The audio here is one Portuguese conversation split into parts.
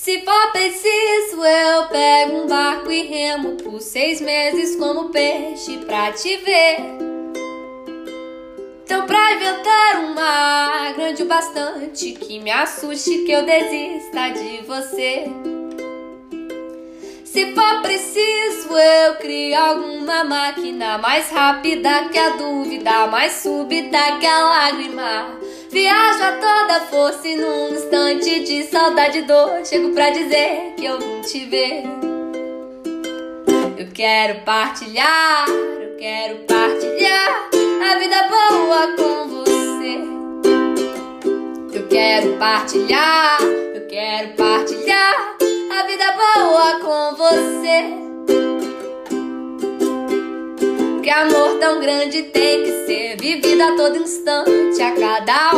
Se for preciso, eu pego um barco e remo por seis meses como peixe pra te ver. Então, pra inventar um mar grande o bastante que me assuste, que eu desista de você. Se for preciso, eu crio alguma máquina mais rápida que a dúvida, mais súbita que a lágrima. Viajo a toda força e num instante de saudade e dor chego pra dizer que eu vim te ver. Eu quero partilhar, eu quero partilhar a vida boa com você. Eu quero partilhar, eu quero partilhar a vida boa com você. Que amor tão grande tem que ser vivido a todo instante. A cada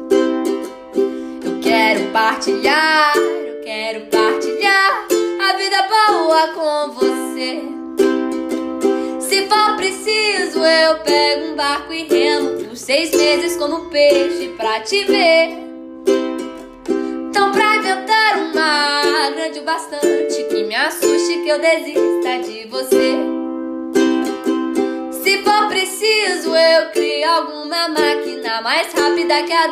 Quero partilhar, eu quero partilhar a vida boa com você. Se for preciso, eu pego um barco e remo por seis meses como peixe pra te ver. Então, pra inventar mar grande o bastante que me assuste, que eu desista de você. Se for preciso, eu crio alguma máquina mais rápida que a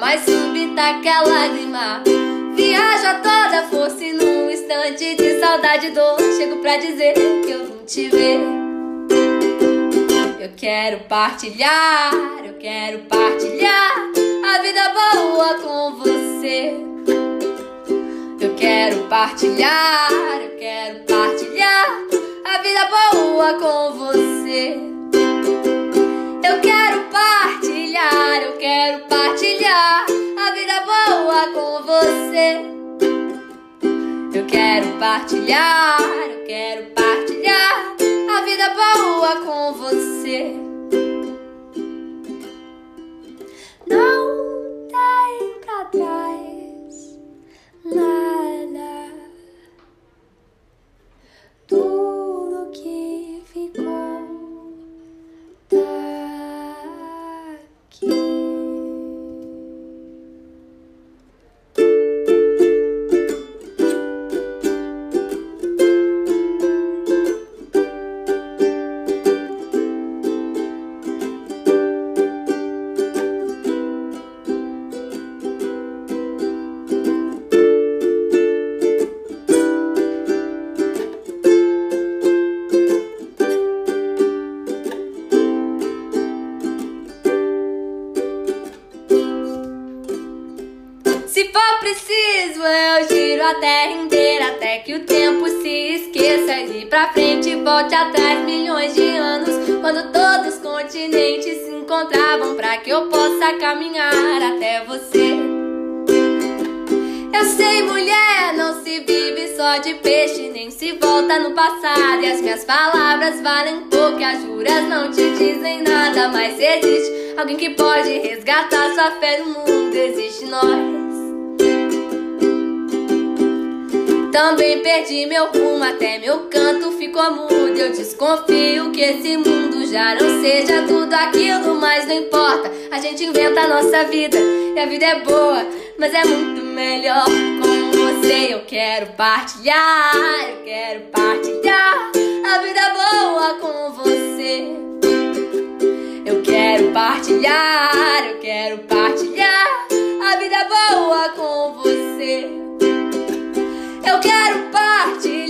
mais súbita que a lágrima. Viajo a toda força e num instante de saudade e dor, chego pra dizer que eu vim te ver. Eu quero partilhar, eu quero partilhar a vida boa com você. Eu quero partilhar, eu quero partilhar a vida boa com você. Eu quero partilhar, eu quero partilhar Eu quero partilhar, eu quero partilhar a vida boa com volte atrás milhões de anos Quando todos os continentes se encontravam Pra que eu possa caminhar até você. Eu sei mulher, não se vive só de peixe Nem se volta no passado. E as minhas palavras valem pouco As juras não te dizem nada Mas existe alguém que pode resgatar sua fé no mundo Existe nós Também perdi meu rumo, até meu canto ficou mudo. Eu desconfio que esse mundo já não seja tudo aquilo, mas não importa. A gente inventa a nossa vida e a vida é boa, mas é muito melhor com você. Eu quero partilhar, eu quero partilhar a vida boa com você. Eu quero partilhar, eu quero partilhar